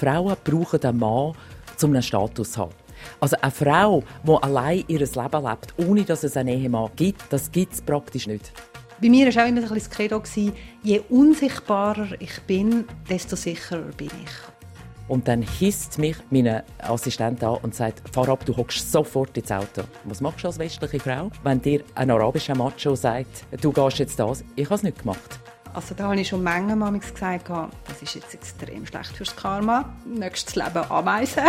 Frauen brauchen einen Mann, um einen Status zu haben. Also eine Frau, die allein ihr Leben lebt, ohne dass es einen Ehemann gibt, das gibt es praktisch nicht. Bei mir war auch immer ein das Credo, je unsichtbarer ich bin, desto sicherer bin ich. Und dann hisst mich mein Assistent an und sagt, fahr ab, du hockst sofort ins Auto. Was machst du als westliche Frau, wenn dir ein arabischer Macho sagt, du gehst jetzt das? Ich habe es nicht gemacht. Also da habe ich schon Mengen gesagt, das ist jetzt extrem schlecht fürs Karma. Nächstes Leben Ameisen.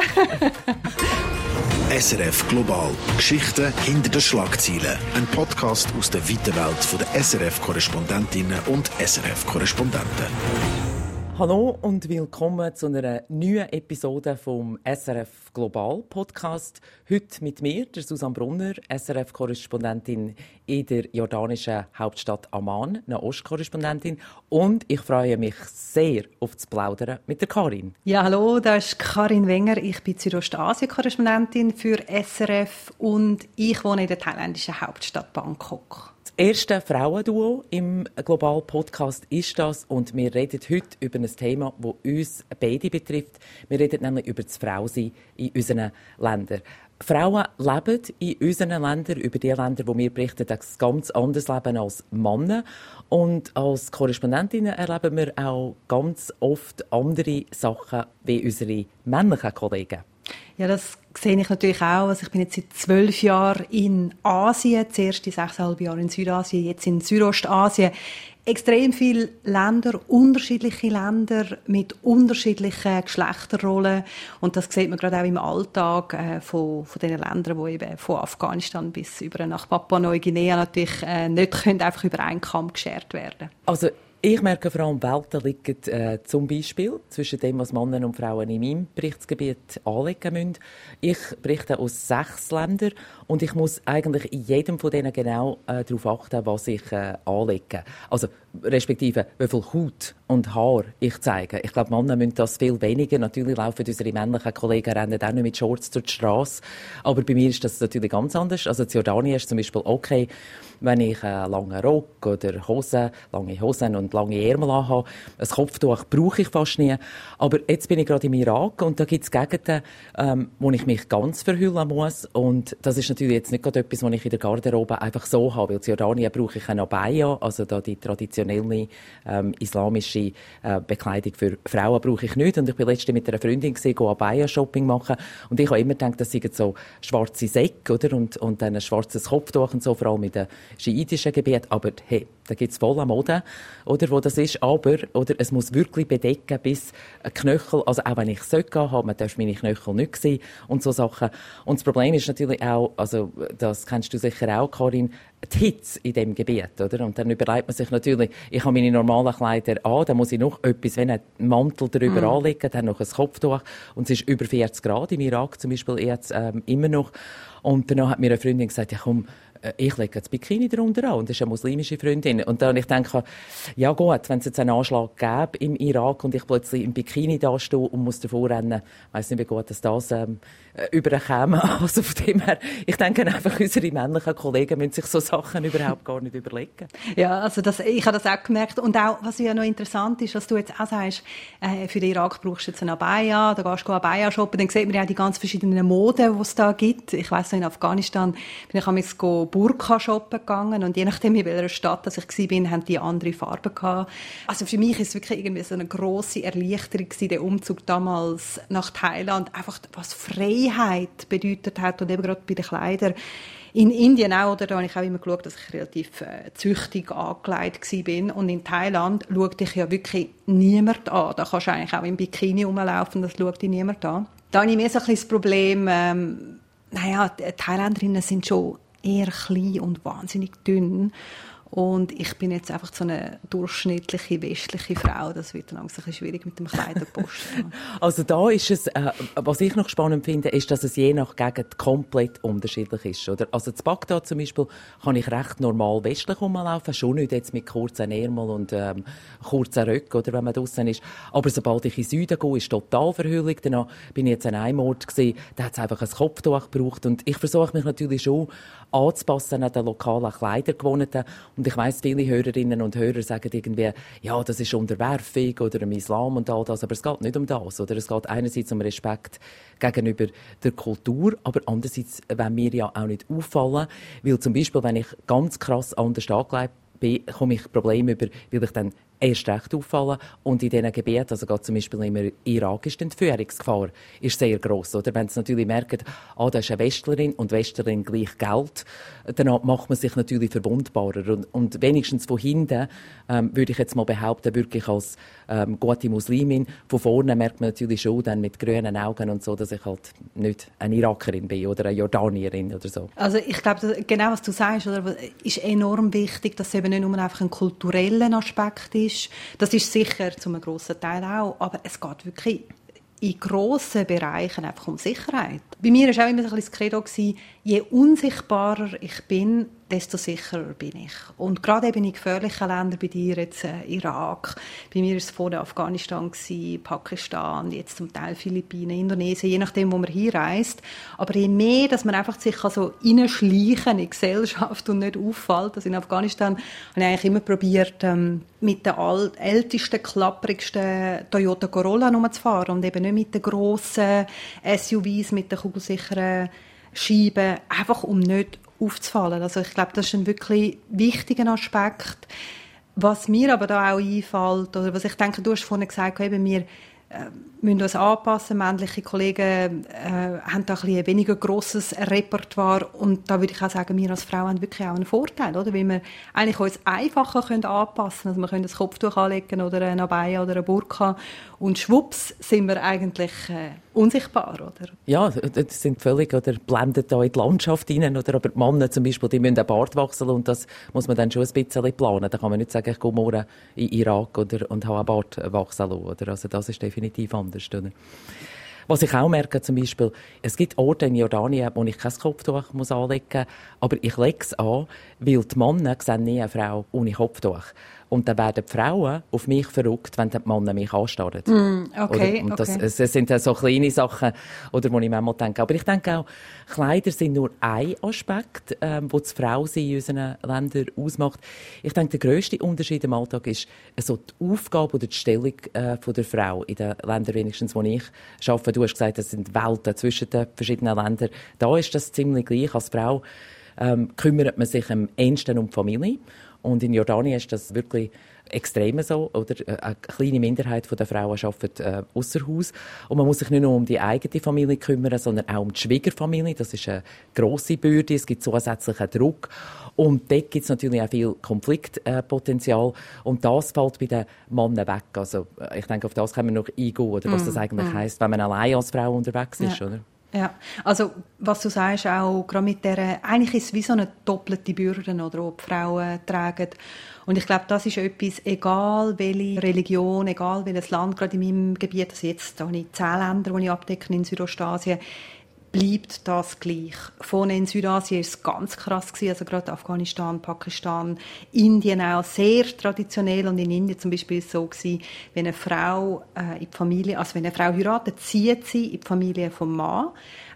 SRF Global. Geschichten hinter den Schlagzeilen. Ein Podcast aus der weiten Welt der SRF-Korrespondentinnen und SRF-Korrespondenten. Hallo und willkommen zu einer neuen Episode vom SRF Global Podcast. Heute mit mir, der Susanne Brunner, SRF-Korrespondentin in der jordanischen Hauptstadt Amman, eine Ostkorrespondentin. Und ich freue mich sehr auf das Plaudern mit der Karin. Ja, hallo, das ist Karin Wenger. Ich bin Südostasien-Korrespondentin für SRF und ich wohne in der thailändischen Hauptstadt Bangkok. Das erste Frauenduo im Global Podcast ist das und wir reden heute über ein Thema, das uns beide betrifft. Wir reden nämlich über das Frausein in unseren Ländern. Frauen leben in unseren Ländern, über die Länder, wo wir berichten, ein ganz anderes Leben als Männer. Und als Korrespondentinnen erleben wir auch ganz oft andere Sachen wie unsere männlichen Kollegen. Ja, das sehe ich natürlich auch. Also ich bin jetzt seit zwölf Jahren in Asien, zuerst die sechseinhalb Jahre in Südasien, jetzt in Südostasien. Extrem viele Länder, unterschiedliche Länder mit unterschiedlichen Geschlechterrollen. Und das sieht man gerade auch im Alltag äh, von, von den Ländern, wo eben von Afghanistan bis über nach Papua-Neuguinea natürlich äh, nicht können einfach über einen Kamm geschert werden. Also ich merke vor allem, Welten liegen äh, zum Beispiel zwischen dem, was Männer und Frauen in meinem Berichtsgebiet anlegen müssen. Ich berichte aus sechs Ländern und ich muss eigentlich in jedem von denen genau äh, darauf achten, was ich äh, anlege. Also respektive wie viel Haut und Haar ich zeige. Ich glaube, Männer müssen das viel weniger. Natürlich laufen unsere männlichen Kollegen rennen auch nicht mit Shorts durch die Straße. Aber bei mir ist das natürlich ganz anders. Also in Jordanien ist zum Beispiel okay, wenn ich einen langen Rock oder Hosen, lange Hosen und lange Ärmel habe. Ein Kopftuch brauche ich fast nie. Aber jetzt bin ich gerade im Irak und da gibt es Gegenden, ähm, wo ich mich ganz verhüllen muss. Und das ist natürlich jetzt nicht gerade etwas, was ich in der Garderobe einfach so habe. Weil in Jordanien brauche ich eine Abaya, also da die traditionelle ähm, islamische äh, Bekleidung für Frauen brauche ich nicht. Und ich bin letztens mit einer Freundin gesehen, Abaya-Shopping machen. Und ich habe immer gedacht, das sind so schwarze Säcke, oder? Und, und dann ein schwarzes Kopftuch und so, vor allem in den schiitischen Gebieten. Aber hey, da gibt es voll am Mode, oder, wo das ist. Aber, oder, es muss wirklich bedecken bis ein Knöchel. Also auch wenn ich Söcke habe, man darf meine Knöchel nicht sehen und so Sachen. Und das Problem ist natürlich auch, also, das kennst du sicher auch, Karin, die Hitze in dem Gebiet, oder? Und dann überlegt man sich natürlich, ich habe meine normalen Kleider an, dann muss ich noch etwas, wenn einen Mantel darüber mm. anlegen, dann noch ein Kopftuch. Und es ist über 40 Grad im Irak zum Beispiel jetzt ähm, immer noch. Und dann hat mir eine Freundin gesagt, ja komm, äh, ich lege das Bikini darunter an und das ist eine muslimische Freundin. Und dann ich denke, ja gut, wenn es jetzt einen Anschlag gäbe im Irak und ich plötzlich im Bikini da stehe und muss davor rennen, weiß nicht, wie gut dass das ähm, äh, überkäme. Also von dem her, ich denke einfach, unsere männlichen Kollegen müssen sich so Sachen überhaupt gar nicht überlegen. Ja, also das, ich habe das auch gemerkt. Und auch, was ja noch interessant ist, was du jetzt auch sagst, äh, für den Irak brauchst du jetzt eine Abaya, da gehst du Abaya shoppen, dann sieht man ja die ganz verschiedenen Moden, die es da gibt. Ich weiss noch, in Afghanistan bin ich einmal Burka shoppen gegangen und je nachdem, in welcher Stadt dass ich war, haben die andere Farben gehabt. Also für mich ist wirklich irgendwie so eine grosse Erleichterung gewesen, der Umzug damals nach Thailand. Einfach, was Freiheit bedeutet hat und eben gerade bei den Kleidern. In Indien auch, oder, da habe ich auch immer geschaut, dass ich relativ äh, züchtig angelegt bin. Und in Thailand schaut dich ja wirklich niemand an. Da kannst du eigentlich auch im Bikini rumlaufen, das schaut dich niemand an. Da habe ich mir so ein bisschen das Problem, ähm, naja, Thailänderinnen sind schon eher klein und wahnsinnig dünn. Und ich bin jetzt einfach so eine durchschnittliche westliche Frau. Das wird dann ein bisschen schwierig mit dem Kleiderposten. also da ist es, äh, was ich noch spannend finde, ist, dass es je nach Gegend komplett unterschiedlich ist. Oder? Also zu Bagdad zum Beispiel kann ich recht normal westlich rumlaufen, schon nicht jetzt mit kurzen Ärmeln und ähm, kurzen Röcken, oder wenn man draußen ist. Aber sobald ich in den Süden gehe, ist total Verhüllung. Dann bin ich jetzt an einem Ort gesehen, da hat es einfach ein Kopftuch gebraucht. Und ich versuche mich natürlich schon anzupassen an den lokalen Kleidergewohnheiten. Und ich weiss, viele Hörerinnen und Hörer sagen irgendwie, ja, das ist Unterwerfung oder im Islam und all das, aber es geht nicht um das, oder? Es geht einerseits um Respekt gegenüber der Kultur, aber andererseits wenn wir ja auch nicht auffallen, weil zum Beispiel, wenn ich ganz krass anders angelegt bin, komme ich Probleme über, weil ich dann erst recht auffallen. Und in diesen Gebieten, also gerade zum Beispiel im Irak, ist die Entführungsgefahr ist sehr gross. Oder wenn sie natürlich merken, ah, da ist eine Westlerin und Westlerin gleich Geld, dann macht man sich natürlich verwundbarer. Und, und wenigstens von hinten, ähm, würde ich jetzt mal behaupten, wirklich als ähm, gute Muslimin, von vorne merkt man natürlich schon dann mit grünen Augen und so, dass ich halt nicht eine Irakerin bin oder eine Jordanierin oder so. Also ich glaube, genau was du sagst, oder, ist enorm wichtig, dass es eben nicht nur einfach ein kultureller Aspekt ist, ist. Das ist sicher zu einem grossen Teil auch, aber es geht wirklich in grossen Bereichen einfach um Sicherheit. Bei mir war auch immer ein bisschen das Credo, je unsichtbarer ich bin, desto sicherer bin ich. Und gerade eben in gefährlichen Ländern, bei dir jetzt äh, Irak, bei mir war es vorher Afghanistan, gewesen, Pakistan, jetzt zum Teil Philippinen, Indonesien, je nachdem, wo man hinreist. Aber je mehr, dass man einfach sich also reinschleichen in die Gesellschaft und nicht auffällt, also in Afghanistan habe ich eigentlich immer probiert, ähm, mit den ältesten, klapprigsten Toyota Corolla zu fahren und eben nicht mit den grossen SUVs, mit den kugelsicheren Scheiben, einfach um nicht aufzufallen. Also ich glaube, das ist ein wirklich wichtiger Aspekt. Was mir aber da auch einfällt, oder was ich denke, du hast vorhin gesagt, eben wir äh, müssen uns anpassen. Männliche Kollegen äh, haben da ein, ein weniger grosses Repertoire und da würde ich auch sagen, wir als Frauen haben wirklich auch einen Vorteil, oder? Weil wir eigentlich uns einfacher können anpassen können. Also wir können das Kopftuch anlegen oder eine Abaya oder eine Burka und schwupps sind wir eigentlich äh, unsichtbar, oder? Ja, das sind völlig, oder blenden da in die Landschaft hinein, oder? Aber die Männer zum Beispiel, die müssen einen Bart wachsen und das muss man dann schon ein bisschen planen. Da kann man nicht sagen, ich gehe morgen in Irak oder, und habe einen Bart wachsen lassen, oder? Also das ist definitiv anders. Oder? Was ich auch merke, zum Beispiel, es gibt Orte in Jordanien, wo ich kein Kopftuch muss anlegen muss, aber ich lege es an, weil die Männer sehen nie eine Frau ohne Kopftuch. Und dann werden die Frauen auf mich verrückt, wenn die Männer mich anstarren. Mm, okay, oder, und das, okay. es, es sind so kleine Sachen, oder, wo ich manchmal denke. Aber ich denke auch, Kleider sind nur ein Aspekt, ähm, wo das Frausein in unseren Ländern ausmacht. Ich denke, der grösste Unterschied im Alltag ist also die Aufgabe oder die Stellung äh, von der Frau in den Ländern, wenigstens, wo ich arbeite. Du hast gesagt, es sind Welten zwischen den verschiedenen Ländern. Da ist das ziemlich gleich. Als Frau ähm, kümmert man sich am ehesten um die Familie. Und in Jordanien ist das wirklich extrem so, oder? Äh, eine kleine Minderheit der Frauen arbeitet äh, außer Haus. Und man muss sich nicht nur um die eigene Familie kümmern, sondern auch um die Schwiegerfamilie. Das ist eine grosse Bürde, es gibt zusätzlichen Druck. Und dort gibt es natürlich auch viel Konfliktpotenzial. und das fällt bei den Männern weg. Also, äh, ich denke, auf das können wir noch eingehen, oder was mm, das eigentlich mm. heisst, wenn man allein als Frau unterwegs ist, ja. oder? Ja, also was du sagst, auch gerade mit der, eigentlich ist es wie so eine doppelte Bürde, oder, die, die Frauen tragen. Und ich glaube, das ist etwas, egal welche Religion, egal welches Land, gerade in meinem Gebiet, also jetzt habe ich zehn Länder, die ich abdecke in Südostasien, bleibt das gleich. Vorne in Südasien ist es ganz krass gewesen, also gerade Afghanistan, Pakistan, Indien auch sehr traditionell und in Indien zum Beispiel ist es so gewesen, wenn eine Frau äh, in die Familie, also wenn eine Frau heiratet, zieht sie in die Familie vom Mann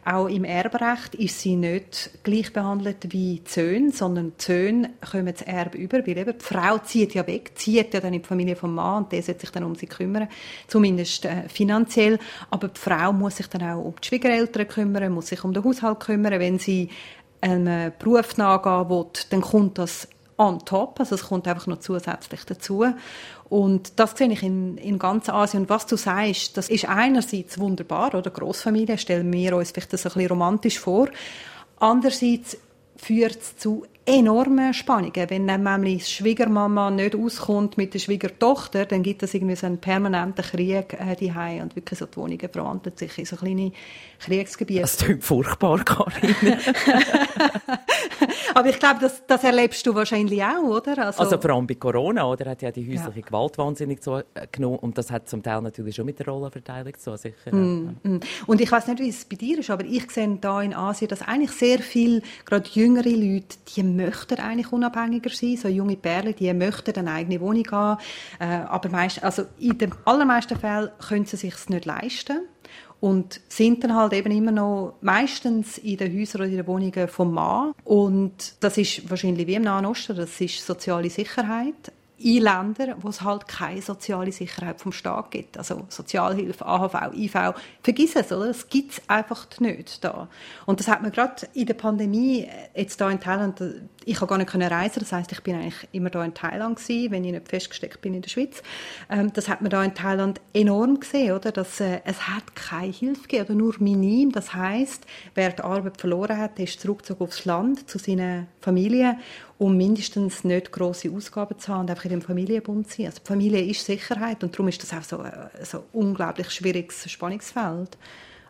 auch im Erbrecht ist sie nicht gleich behandelt wie die Söhne, sondern die Söhne kommen das Erbe über, weil eben die Frau zieht ja weg, zieht ja dann in die Familie vom Mann und der sollte sich dann um sie kümmern, zumindest äh, finanziell. Aber die Frau muss sich dann auch um die Schwiegereltern kümmern, muss sich um den Haushalt kümmern. Wenn sie einen Beruf nachgehen will, dann kommt das on top, also es kommt einfach noch zusätzlich dazu. Und das sehe ich in, in ganz Asien. Und was du sagst, das ist einerseits wunderbar, oder? Großfamilie stellen wir uns vielleicht das ein bisschen romantisch vor. Andererseits führt es zu enorme Spannungen. Wenn nämlich die Schwiegermama nicht auskommt mit der Schwiegertochter, dann gibt es irgendwie so einen permanenten Krieg äh, die und wirklich so die Wohnungen verwandeln sich in so kleine Kriegsgebiete. Das klingt furchtbar, Karin. Aber ich glaube, das, das erlebst du wahrscheinlich auch, oder? Also, also vor allem bei Corona, oder? Hat ja die häusliche ja. Gewalt wahnsinnig zugenommen und das hat zum Teil natürlich schon mit der Rollenverteilung zu sicher. Mm, mm. Und ich weiß nicht, wie es bei dir ist, aber ich sehe da in Asien, dass eigentlich sehr viel, gerade jüngere Leute, die möchten eigentlich unabhängiger sein. So junge Perlen, die möchten eine eigene Wohnung haben. Äh, aber meist, also in den allermeisten Fällen können sie sich nicht leisten. Und sind dann halt eben immer noch meistens in den Häusern oder in den Wohnungen vom Mann. Und das ist wahrscheinlich wie im Nahen Osten, das ist soziale Sicherheit in Ländern, wo es halt keine soziale Sicherheit vom Staat gibt. Also Sozialhilfe, AHV, IV, vergiss es, oder? Das gibt es einfach nicht da. Und das hat man gerade in der Pandemie, äh, jetzt da in Thailand, ich habe gar nicht können reisen, das heißt, ich bin eigentlich immer da in Thailand gewesen, wenn ich nicht festgesteckt bin in der Schweiz. Ähm, das hat man da in Thailand enorm gesehen, oder? Dass äh, es hat keine Hilfe gegeben, oder nur minim. Das heißt, wer die Arbeit verloren hat, ist zurückgezogen aufs Land zu seiner Familie um mindestens nicht große Ausgaben zu haben und einfach in dem Familienbund zu sein. Also die Familie ist Sicherheit und darum ist das auch so ein äh, so unglaublich schwieriges Spannungsfeld.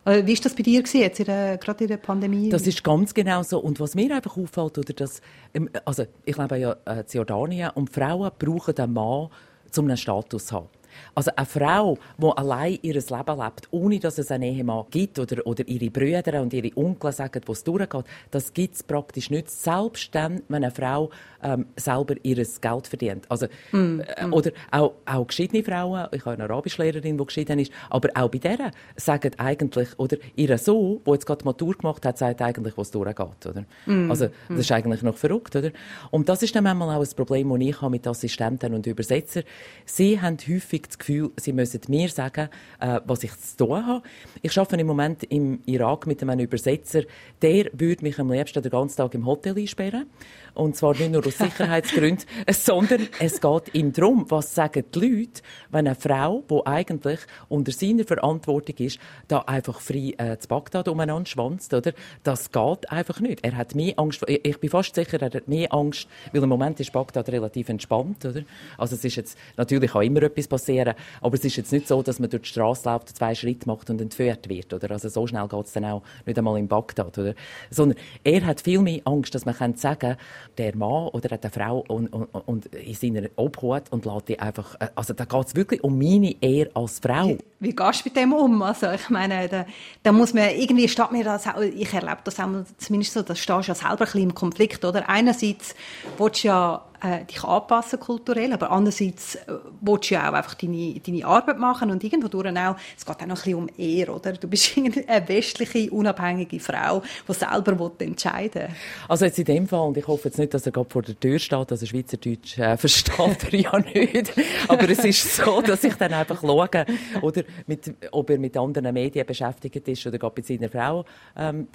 Äh, wie ist das bei dir jetzt in der, gerade in der Pandemie? Das ist ganz genau so. Und was mir einfach auffällt, oder dass, ähm, also ich lebe ja äh, in Jordanien und Frauen brauchen einen Mann, um einen Status zu haben. Also eine Frau, die allein ihr Leben lebt, ohne dass es einen Ehemann gibt oder, oder ihre Brüder und ihre Onkel sagen, wo es durchgeht, das gibt es praktisch nicht. Selbst dann, wenn eine Frau ähm, selber ihr Geld verdient. Also, mm, äh, Oder auch, auch geschiedene Frauen, ich habe eine Arabischlehrerin, die geschieden ist, aber auch bei denen sagen eigentlich, oder ihr Sohn, der jetzt gerade die Matur gemacht hat, sagt eigentlich, wo es durchgeht. Oder? Mm, also das mm. ist eigentlich noch verrückt. Oder? Und das ist dann manchmal auch ein Problem, das ich habe mit Assistenten und Übersetzern. Sie haben häufig das Gefühl, sie müssen mir sagen, äh, was ich zu tun habe. Ich arbeite im Moment im Irak mit einem Übersetzer, der würde mich am liebsten den ganzen Tag im Hotel einsperren. Und zwar nicht nur aus Sicherheitsgründen, sondern es geht ihm darum, was sagen die Leute, wenn eine Frau, die eigentlich unter seiner Verantwortung ist, da einfach frei äh, zu Bagdad umeinander schwanzt, oder? Das geht einfach nicht. Er hat mehr Angst, ich bin fast sicher, er hat mehr Angst, weil im Moment ist Bagdad relativ entspannt, oder? Also es ist jetzt, natürlich kann immer etwas passieren, aber es ist jetzt nicht so, dass man durch die Straße läuft, zwei Schritte macht und entführt wird, oder? Also so schnell geht es dann auch nicht einmal in Bagdad, oder? Sondern er hat viel mehr Angst, dass man sagen kann, der Mann oder eine Frau und, und, und in seiner Obhut und lässt die einfach, äh, also da geht es wirklich um meine Ehre als Frau. Wie, wie gehst du mit dem um? Also ich meine, da, da muss man, irgendwie steht mir das auch, ich erlebe das auch zumindest so, da stehst du ja selber ein bisschen im Konflikt, oder? Einerseits willst du ja äh, dich anpassen kulturell, aber andererseits äh, willst du ja auch einfach deine, deine Arbeit machen und irgendwo durch auch, es geht auch noch ein bisschen um Ehre, oder? Du bist eine westliche, unabhängige Frau, die selber entscheiden will. Also jetzt in dem Fall, und ich hoffe jetzt nicht, dass er gerade vor der Tür steht, also Schweizerdeutsch äh, versteht er ja nicht, aber es ist so, dass ich dann einfach schaue, oder mit, ob er mit anderen Medien beschäftigt ist oder gerade mit seiner Frau ähm,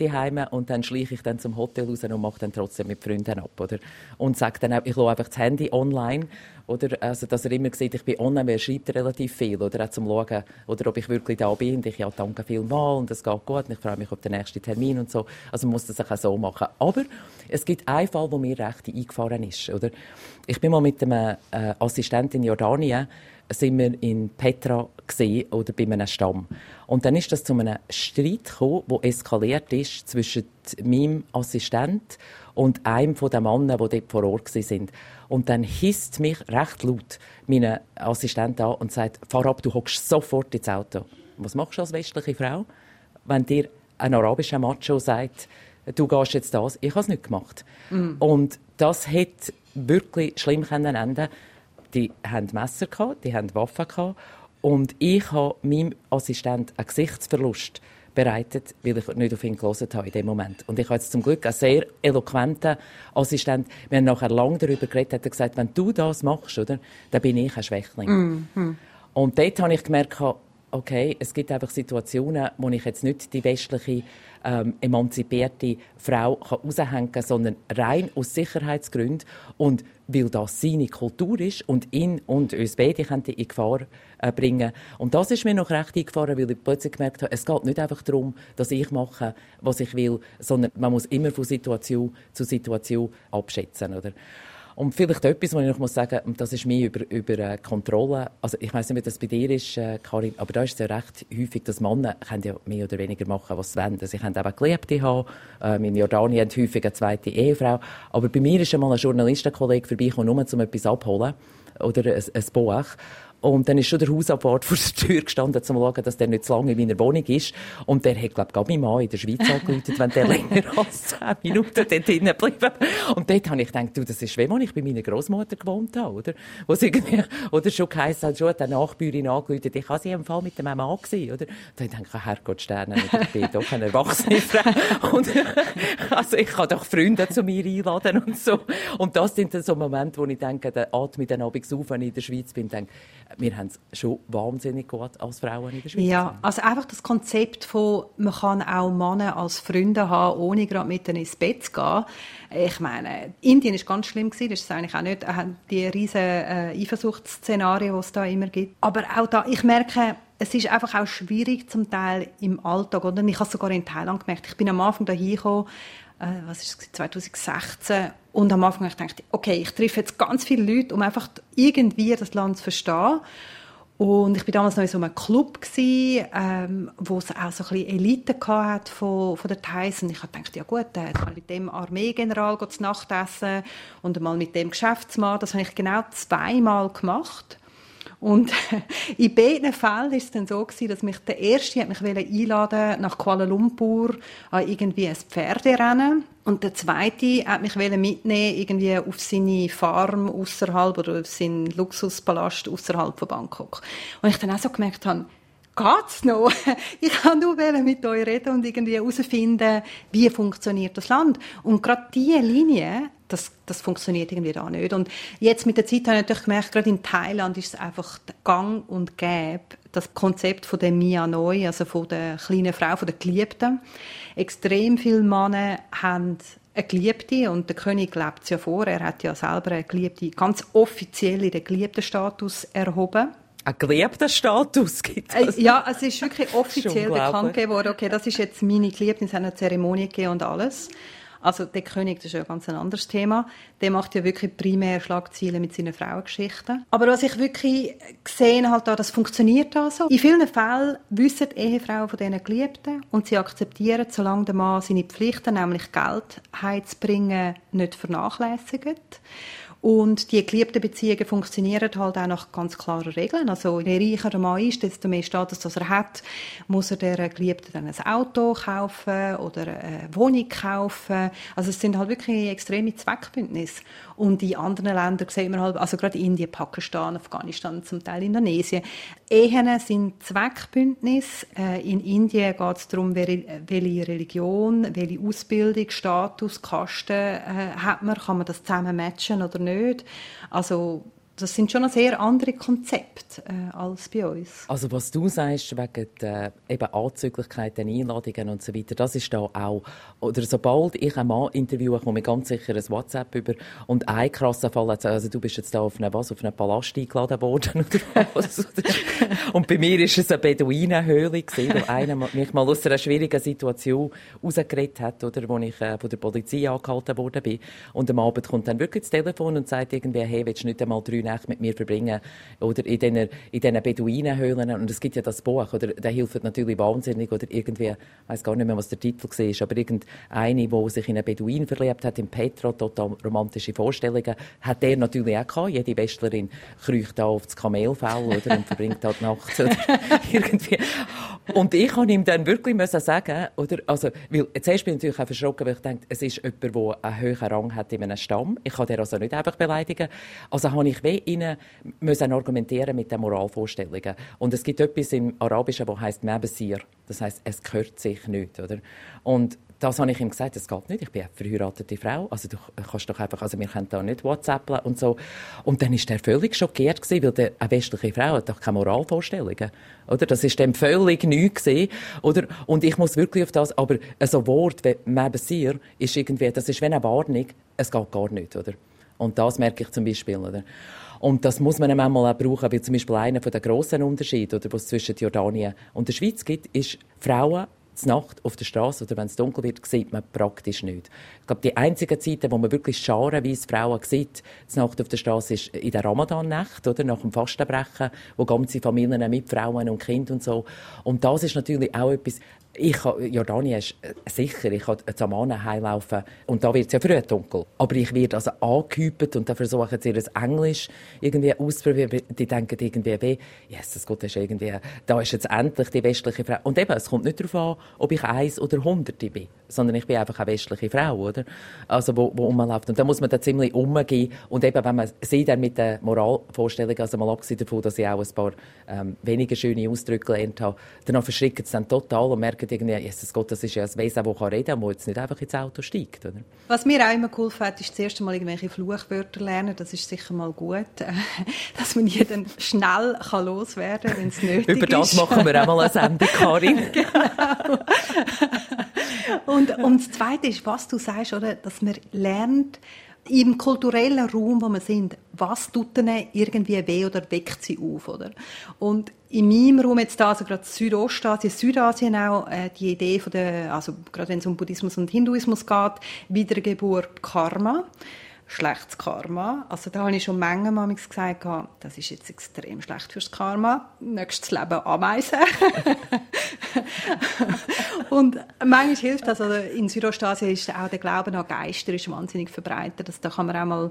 und dann schleiche ich dann zum Hotel raus und mache dann trotzdem mit Freunden ab, oder? Und sage dann auch, ich schaue einfach das Handy online, oder? Also, dass er immer sieht, ich bin online, weil er schreibt relativ viel, oder? Auch zum Schauen, oder ob ich wirklich da bin und ich, ja, danke vielmals und es geht gut und ich freue mich auf den nächsten Termin und so. Also, man muss das auch so machen. Aber es gibt einen Fall, wo mir recht eingefahren ist, oder? Ich bin mal mit einem äh, Assistenten in Jordanien sind wir in Petra gesehen oder bei einem Stamm. Und dann ist das zu einem Streit gekommen, der eskaliert ist zwischen meinem Assistent und einem von den Männern, die dort vor Ort sind. Und dann hisst mich recht laut meine Assistent an und sagt, fahr ab, du hockst sofort ins Auto. Was machst du als westliche Frau, wenn dir ein arabischer Macho sagt, du gehst jetzt das? Ich habe es nicht gemacht. Mm. Und das hätte wirklich schlimm enden Die haben Messer gehabt, die haben Waffen gehabt. Und ich habe meinem Assistent einen Gesichtsverlust bereitet, weil ich nicht auf ihn gelesen habe in dem Moment. Und ich habe jetzt zum Glück einen sehr eloquenten Assistent. Wir haben nachher lange darüber geredet, hat er gesagt, wenn du das machst, oder, dann bin ich ein Schwächling. -hmm. Und dort habe ich gemerkt, okay, es gibt einfach Situationen, wo ich jetzt nicht die westliche ähm, emanzipierte Frau raushängen kann, sondern rein aus Sicherheitsgründen und weil das seine Kultur ist und ihn und uns beide könnte in Gefahr äh, bringen. Und das ist mir noch recht eingefahren, weil ich plötzlich gemerkt habe, es geht nicht einfach darum, dass ich mache, was ich will, sondern man muss immer von Situation zu Situation abschätzen, oder? Und vielleicht etwas, was ich noch sagen muss, das ist mehr über, über äh, Kontrolle. Also ich weiß nicht, wie das bei dir ist, äh, Karin, aber da ist es ja recht häufig, dass Männer ja mehr oder weniger machen, was sie wollen. Also ich habe eben Geliebte haben, ähm, in Jordanien häufig eine zweite Ehefrau. Aber bei mir ist einmal ein Journalistenkollege vorbeigekommen, nur um etwas abzuholen oder ein, ein Buch. Und dann ist schon der Hausabwart vor der Tür gestanden, um zu schauen, dass der nicht zu lange in meiner Wohnung ist. Und der hat, glaube ich, mein Mann in der Schweiz angerufen, wenn der länger als zehn Minuten dort drinnen bleibt. Und dort habe ich gedacht, du, das ist wie, als ich bei meiner Großmutter gewohnt habe, oder? Wo es irgendwie, oder schon geheißen hat, schon hat eine Nachbürin angerufen, ich habe sie im Fall mit dem Mann gesehen, oder? Da denke ich, Herrgott Sterne, ich bin doch eine erwachsene Frau. Und, also ich kann doch Freunde zu mir einladen und so. Und das sind dann so Momente, wo ich denke, der atme ich dann abends auf, wenn ich in der Schweiz bin, denke, wir haben es schon wahnsinnig gut als Frauen in der Schweiz. Ja, also einfach das Konzept von, man kann auch Männer als Freunde haben, ohne gerade mit ins Bett zu gehen. Ich meine, Indien ist ganz schlimm gewesen, das ist eigentlich auch nicht äh, die riesen äh, Eifersuchtsszenarien, die es da immer gibt. Aber auch da, ich merke, es ist einfach auch schwierig zum Teil im Alltag. Oder? Ich habe es sogar in Thailand gemerkt. Ich bin am Anfang da hingekommen, äh, was ist es, 2016 und am Anfang dachte ich, okay, ich treffe jetzt ganz viele Leute, um einfach irgendwie das Land zu verstehen. Und ich war damals noch in so einem Club, gewesen, ähm, wo es auch so ein bisschen Elite hat von, von der Thais. Und ich dachte, ja gut, äh, kann mit dem Armeegeneral zu Nacht essen und mal mit dem Geschäftsmann. Das habe ich genau zweimal gemacht. Und in beiden Fällen war es dann so gewesen, dass mich der erste hat mich einladen nach Kuala Lumpur an irgendwie ein Pferderennen und der zweite hat mich mitnehmen irgendwie auf seine Farm außerhalb oder auf seinen Luxuspalast außerhalb von Bangkok. Und ich dann auch so gemerkt habe, geht's noch? Ich kann nur mit euch reden und irgendwie herausfinden, wie funktioniert das Land. Und gerade diese Linie das, das funktioniert irgendwie da nicht. Und jetzt mit der Zeit habe ich natürlich gemerkt, gerade in Thailand ist es einfach Gang und Gäbe, das Konzept von der Mia Neu, also von der kleinen Frau, von der Geliebten. Extrem viele Männer haben eine Geliebte und der König lebt es ja vor. Er hat ja selber eine Geliebte ganz offiziell in den Geliebten-Status erhoben. Ein geliebter Status gibt es? Äh, ja, es ist wirklich offiziell bekannt geworden. Okay, das ist jetzt meine Geliebte, es hat eine Zeremonie gegeben und alles. Also der König, das ist ja ein ganz anderes Thema. Der macht ja wirklich primär Schlagzeilen mit seinen Frauengeschichten. Aber was ich wirklich gesehen habe, das funktioniert also. In vielen Fällen wissen Ehefrauen von diesen Geliebten und sie akzeptieren, solange der Mann seine Pflichten, nämlich Geld heimzubringen, nicht vernachlässigt. Und die geliebten Beziehungen funktionieren halt auch nach ganz klaren Regeln. Also je reicher der Mann ist, desto mehr Status das er hat, muss er der Geliebten dann ein Auto kaufen oder eine Wohnung kaufen. Also es sind halt wirklich extreme Zweckbündnisse. Und in anderen Ländern sehen wir halt, also gerade Indien, Pakistan, Afghanistan, zum Teil Indonesien, Ehen sind Zweckbündnis. Äh, in Indien geht es darum, welche Religion, welche Ausbildung, Status, Kasten äh, hat man, kann man das zusammen matchen oder nicht. Also das sind schon sehr andere Konzepte äh, als bei uns. Also was du sagst wegen der eben Anzüglichkeit, Einladungen und so weiter, das ist da auch, oder sobald ich einen Mann interviewe, komme ich ganz sicher ein WhatsApp über und ein krasser Fall, also du bist jetzt da auf eine, was, auf einen Palast eingeladen worden oder was? und bei mir ist es eine Beduinenhöhle gewesen, wo einer mich mal aus einer schwierigen Situation rausgeredet hat, oder, wo ich äh, von der Polizei angehalten worden bin und am Abend kommt dann wirklich das Telefon und sagt irgendwie, hey, willst du nicht einmal drei Nächte mit mir verbringen oder in diesen, in diesen Beduinenhöhlen. Und es gibt ja das Buch, oder, der hilft natürlich wahnsinnig, oder irgendwie, ich weiß gar nicht mehr, was der Titel war, aber irgendeine, die sich in einen Beduin verliebt hat, in Petra, total romantische Vorstellungen, hat der natürlich auch gehabt. Jede Westlerin kriecht da auf das Kamelfell, oder, und verbringt halt nachts, oder irgendwie. Und ich kann ihm dann wirklich müssen sagen, oder, also, weil, zuerst bin ich natürlich auch verschrocken, weil ich denke, es ist jemand, der einen höheren Rang hat in einem Stamm. Ich kann den also nicht einfach beleidigen. Also habe ich weh ihnen müssen argumentieren mit den Moralvorstellungen. Und es gibt etwas im Arabischen, das heißt Mebesir. Das heißt, es gehört sich nicht, oder? Und das habe ich ihm gesagt, das geht nicht. Ich bin eine verheiratete Frau. Also du kannst doch einfach, also wir können da nicht WhatsAppen und so. Und dann ist er völlig schockiert gewesen, weil der, eine westliche Frau hat doch keine Moralvorstellungen. Oder? Das ist dem völlig neu gewesen. Oder? Und ich muss wirklich auf das, aber so ein Wort wie Mebesir ist irgendwie, das ist wie eine Warnung. Es geht gar nicht, oder? Und das merke ich zum Beispiel, oder? Und das muss man manchmal auch brauchen, weil zum Beispiel einer der grossen Unterschiede, oder, was es zwischen Jordanien und der Schweiz gibt, ist Frauen Nacht auf der Straße oder wenn es dunkel wird, sieht man praktisch nichts. glaube, die einzigen Zeiten, wo man wirklich scharenweise Frauen sieht, Nacht auf der Straße, ist in der Ramadan-Nacht, oder? Nach dem Fastenbrechen, wo ganze Familien mit Frauen und Kindern und so. Und das ist natürlich auch etwas, ich kann, Jordanien ist äh, sicher, ich kann zu Amman heimlaufen und da wird es ja früh dunkel. Aber ich werde also angehüpft und dann versuchen sie ihr Englisch irgendwie auszuprobieren. Die denken irgendwie, wie, Jesus Gott, ist irgendwie, da ist jetzt endlich die westliche Frau. Und eben, es kommt nicht darauf an, ob ich eins oder hunderte bin, sondern ich bin einfach eine westliche Frau, oder? Also, wo, wo rumläuft. Und da muss man da ziemlich umgehen. Und eben, wenn man sie dann mit der Moralvorstellung, also mal abgesehen davon, dass ich auch ein paar ähm, weniger schöne Ausdrücke gelernt habe, dann verschreckt es dann total und merkt, merken irgendwie, Jesus Gott, das ist ja ein Wesen, das reden kann, das jetzt nicht einfach ins Auto steigt. Oder? Was mir auch immer geholfen hat, ist das erste Mal irgendwelche Fluchwörter lernen. Das ist sicher mal gut, dass man jeden schnell kann loswerden kann, wenn es nötig ist. Über das machen wir auch mal eine Sendung, Karin. genau. und, und das Zweite ist, was du sagst, oder, dass man lernt, im kulturellen Raum, wo wir sind, was tut ihnen irgendwie weh oder weckt sie auf, oder? Und in meinem Raum jetzt da, also gerade Südostasien, Südasien auch, äh, die Idee von der, also gerade wenn es um Buddhismus und Hinduismus geht, Wiedergeburt Karma schlechtes Karma. Also da habe ich schon manchmal gesagt, das ist jetzt extrem schlecht fürs Karma. Nächstes Leben Ameisen. und manchmal hilft das. Also in Südostasien ist auch der Glaube an Geister ist wahnsinnig verbreitet. Also da kann man auch mal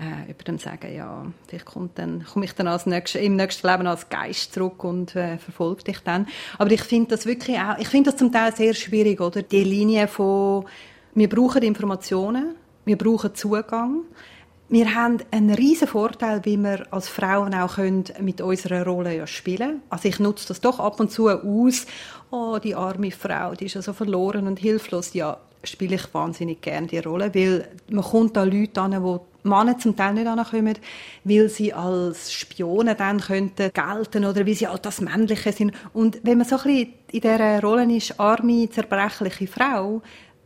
äh, über dem sagen, ja, vielleicht kommt dann, komme ich dann als nächstes, im nächsten Leben als Geist zurück und äh, verfolge dich dann. Aber ich finde das wirklich auch, ich finde das zum Teil sehr schwierig, oder? Die Linie von, wir brauchen Informationen, wir brauchen Zugang. Wir haben einen riesen Vorteil, wie wir als Frauen auch können mit unserer Rolle ja spielen. Also ich nutze das doch ab und zu aus. Oh, die arme Frau, die ist ja so verloren und hilflos. Ja, spiele ich wahnsinnig gerne die Rolle, weil man kommt da Leute an, wo Männer zum Teil nicht ankommen, weil sie als Spione dann könnten gelten oder weil sie halt das Männliche sind. Und wenn man so ein bisschen in dieser Rolle ist, arme, zerbrechliche Frau,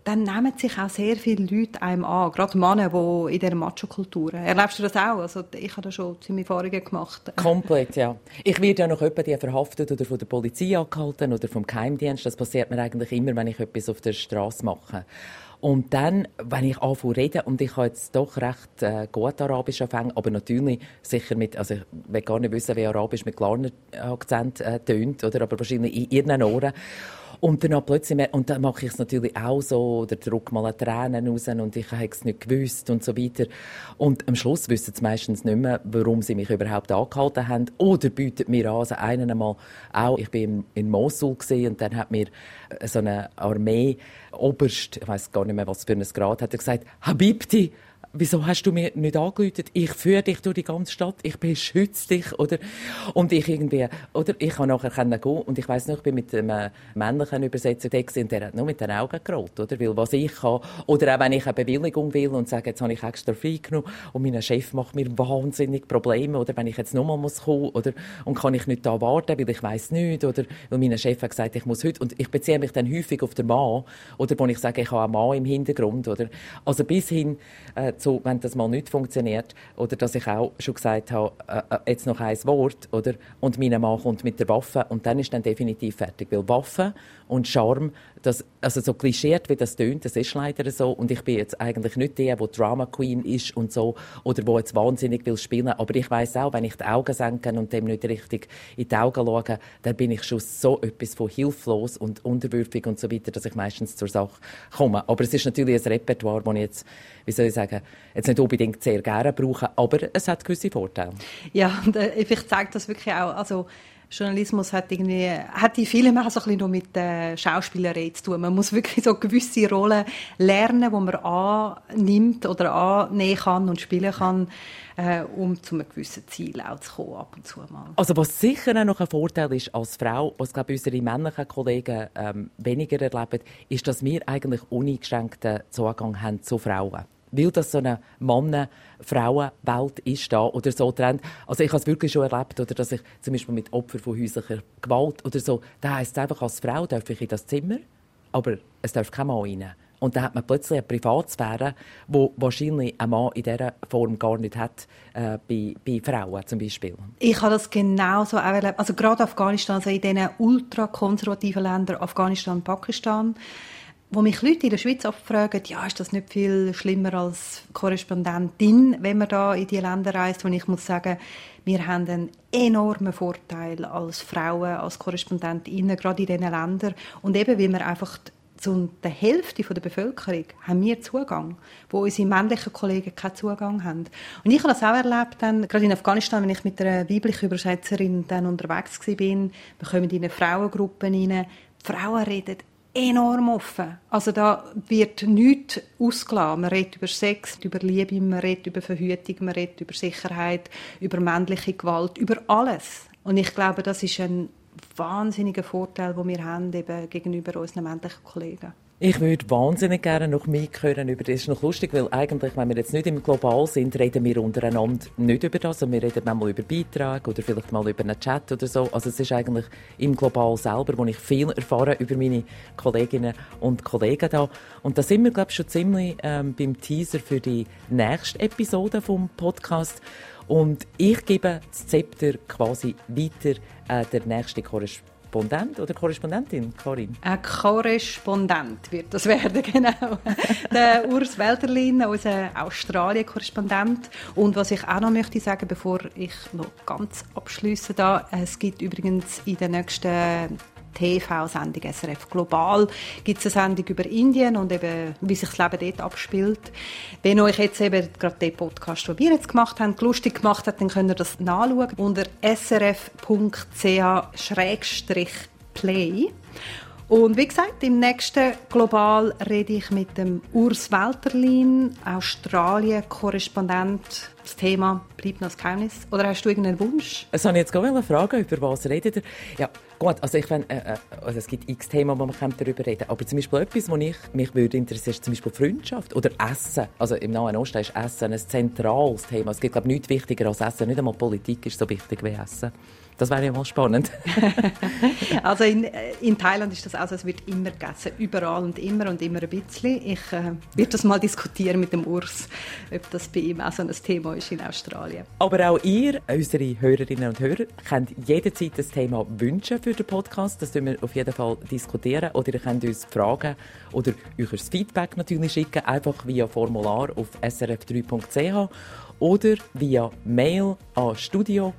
dann nehmen sich auch sehr viele Leute einem an, gerade Männer, die in dieser Macho-Kultur. Erlebst du das auch? Also ich habe da schon ziemlich Erfahrungen gemacht. Komplett, ja. Ich werde ja noch jemanden verhaftet oder von der Polizei angehalten oder vom Geheimdienst. Das passiert mir eigentlich immer, wenn ich etwas auf der Straße mache. Und dann, wenn ich anfange zu reden, und ich habe jetzt doch recht äh, gut Arabisch anfangen, aber natürlich sicher mit, also ich will gar nicht wissen, wie Arabisch mit klarem Akzent äh, tönt, oder, aber wahrscheinlich in ihren Ohren. Und dann plötzlich, mehr, und dann mache ich es natürlich auch so, oder druck mal eine Tränen raus und ich habe es nicht gewusst und so weiter. Und am Schluss wissen sie meistens nicht mehr, warum sie mich überhaupt angehalten haben. Oder bieten mir an, also einen einmal auch, ich bin in Mosul gesehen und dann hat mir so eine Armee Oberst, ich weiß gar nicht mehr, was für ein Grad, hat er gesagt, Habibti, wieso hast du mir nicht angerufen? Ich führe dich durch die ganze Stadt, ich beschütze dich, oder? Und ich irgendwie, oder? Ich kann nachher gehen und ich weiss noch, ich bin mit einem männlichen Übersetzer da und der hat nur mit den Augen gerollt, oder? Weil was ich kann, oder auch wenn ich eine Bewilligung will und sage, jetzt habe ich extra frei genommen und mein Chef macht mir wahnsinnig Probleme, oder wenn ich jetzt nochmal muss kommen, oder? Und kann ich nicht da warten, weil ich weiss nicht, oder? Weil mein Chef hat gesagt, ich muss heute, und ich beziehe mich dann häufig auf den Mann, oder wo ich sage, ich habe einen Mann im Hintergrund, oder? Also bis hin, äh, so, wenn das mal nicht funktioniert, oder dass ich auch schon gesagt habe, äh, äh, jetzt noch ein Wort, oder? Und mein Mann kommt mit der Waffe und dann ist dann definitiv fertig. Weil Waffe und Charme, das, also so klischiert wie das tönt, das ist leider so. Und ich bin jetzt eigentlich nicht der, der Drama Queen ist und so, oder wo jetzt wahnsinnig will spielen. Aber ich weiß auch, wenn ich die Augen senke und dem nicht richtig in die Augen schaue, dann bin ich schon so etwas von hilflos und unterwürfig und so weiter, dass ich meistens zur Sache komme. Aber es ist natürlich ein Repertoire, das ich jetzt wie soll ich sagen, jetzt nicht unbedingt sehr gerne brauchen, aber es hat gewisse Vorteile. Ja, und äh, ich zeige das wirklich auch, also Journalismus hat irgendwie, hat die Filme auch so ein bisschen noch mit der Schauspielerei zu tun. Man muss wirklich so gewisse Rollen lernen, die man annimmt oder annehmen kann und spielen kann, äh, um zu einem gewissen Ziel auch zu kommen, ab und zu mal. Also was sicher noch ein Vorteil ist als Frau, was glaube unsere männlichen Kollegen ähm, weniger erleben, ist, dass wir eigentlich uneingeschränkten Zugang haben zu Frauen weil das so eine Männer-Frauen-Welt ist da oder so trennt. Also ich habe es wirklich schon erlebt, oder dass ich zum Beispiel mit Opfern von häuslicher Gewalt oder so, da heisst es einfach, als Frau darf ich in das Zimmer, aber es darf kein Mann rein. Und da hat man plötzlich eine Privatsphäre, die wahrscheinlich ein Mann in dieser Form gar nicht hat, äh, bei, bei Frauen zum Beispiel. Ich habe das genauso auch erlebt. Also gerade Afghanistan, also in diesen ultrakonservativen Ländern, Afghanistan, Pakistan, wo mich Leute in der Schweiz oft fragen, ja, ist das nicht viel schlimmer als Korrespondentin, wenn man da in die Länder reist, wo ich muss sagen, wir haben einen enormen Vorteil als Frauen, als Korrespondentinnen, gerade in diesen Ländern. Und eben, weil wir einfach zu der Hälfte der Bevölkerung haben wir Zugang, wo unsere männlichen Kollegen keinen Zugang haben. Und ich habe das auch erlebt, dann, gerade in Afghanistan, wenn ich mit einer weiblichen Übersetzerin dann unterwegs war, wir kommen in eine Frauengruppe rein, die Frauen reden enorm offen. Also da wird nichts ausgelassen. Man redet über Sex, über Liebe, man redet über Verhütung, man redet über Sicherheit, über männliche Gewalt, über alles. Und ich glaube, das ist ein wahnsinniger Vorteil, den wir haben eben gegenüber unseren männlichen Kollegen. Ich würde wahnsinnig gerne noch mehr hören über das. Ist noch lustig, weil eigentlich, wenn wir jetzt nicht im Global sind, reden wir untereinander nicht über das. Also wir reden manchmal über Beiträge oder vielleicht mal über einen Chat oder so. Also es ist eigentlich im Global selber, wo ich viel erfahre über meine Kolleginnen und Kollegen da. Und da sind wir, glaube ich, schon ziemlich ähm, beim Teaser für die nächste Episode vom Podcast. Und ich gebe das Zepter quasi weiter äh, der nächste Korrespondent Korrespondent oder Korrespondentin, Karin? Ein Korrespondent wird das werden, genau. der Urs Welterlin, unser Australien-Korrespondent. Und was ich auch noch möchte sagen, bevor ich noch ganz abschließe da, es gibt übrigens in den nächsten TV-Sendung SRF Global gibt es eine Sendung über Indien und eben, wie sich das Leben dort abspielt. Wenn euch jetzt eben gerade den Podcast, den wir jetzt gemacht haben, lustig gemacht hat, dann könnt ihr das nachschauen unter srf.ch-play. Und wie gesagt, im nächsten Global rede ich mit dem Urs Welterlin, Australien-Korrespondent. Das Thema bleibt noch ein Geheimnis. Oder hast du irgendeinen Wunsch? Das wollte ich jetzt gerade fragen, über was redet ihr? Ja, gut, also ich find, äh, äh, also es gibt x Themen, wo man darüber reden kann. Aber zum Beispiel etwas, was ich, mich würde interessieren, ist zum Beispiel Freundschaft oder Essen. Also im Nahen Osten ist Essen ein zentrales Thema. Es gibt, glaube ich, nichts wichtiger als Essen. Nicht einmal Politik ist so wichtig wie Essen. Das wäre ja mal spannend. also in, äh, in, Thailand ist das auch so, es wird immer gegessen, überall und immer und immer ein bisschen. Ich äh, werde das mal diskutieren mit dem Urs, ob das bei ihm auch so ein Thema ist in Australien. Aber auch ihr, unsere Hörerinnen und Hörer, könnt jederzeit das Thema wünschen für den Podcast. Das werden wir auf jeden Fall diskutieren. Oder ihr könnt uns Fragen oder euch das Feedback natürlich schicken, einfach via Formular auf srf3.ch oder via Mail an studio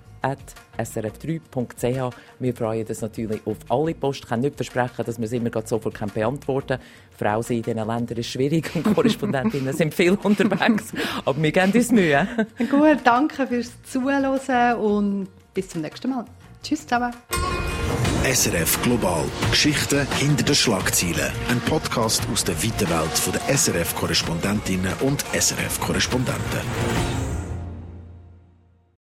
srf3.ch. Wir freuen uns natürlich auf alle Post. Ich kann nicht versprechen, dass wir es immer sofort beantworten können. Frau sein in diesen Ländern ist schwierig und Korrespondentinnen sind viel unterwegs. Aber wir geben uns Mühe. Gut, danke fürs Zuhören und bis zum nächsten Mal. Tschüss zusammen. SRF Global. Geschichten hinter den Schlagzeilen. Ein Podcast aus der weiten Welt der SRF-Korrespondentinnen und SRF-Korrespondenten.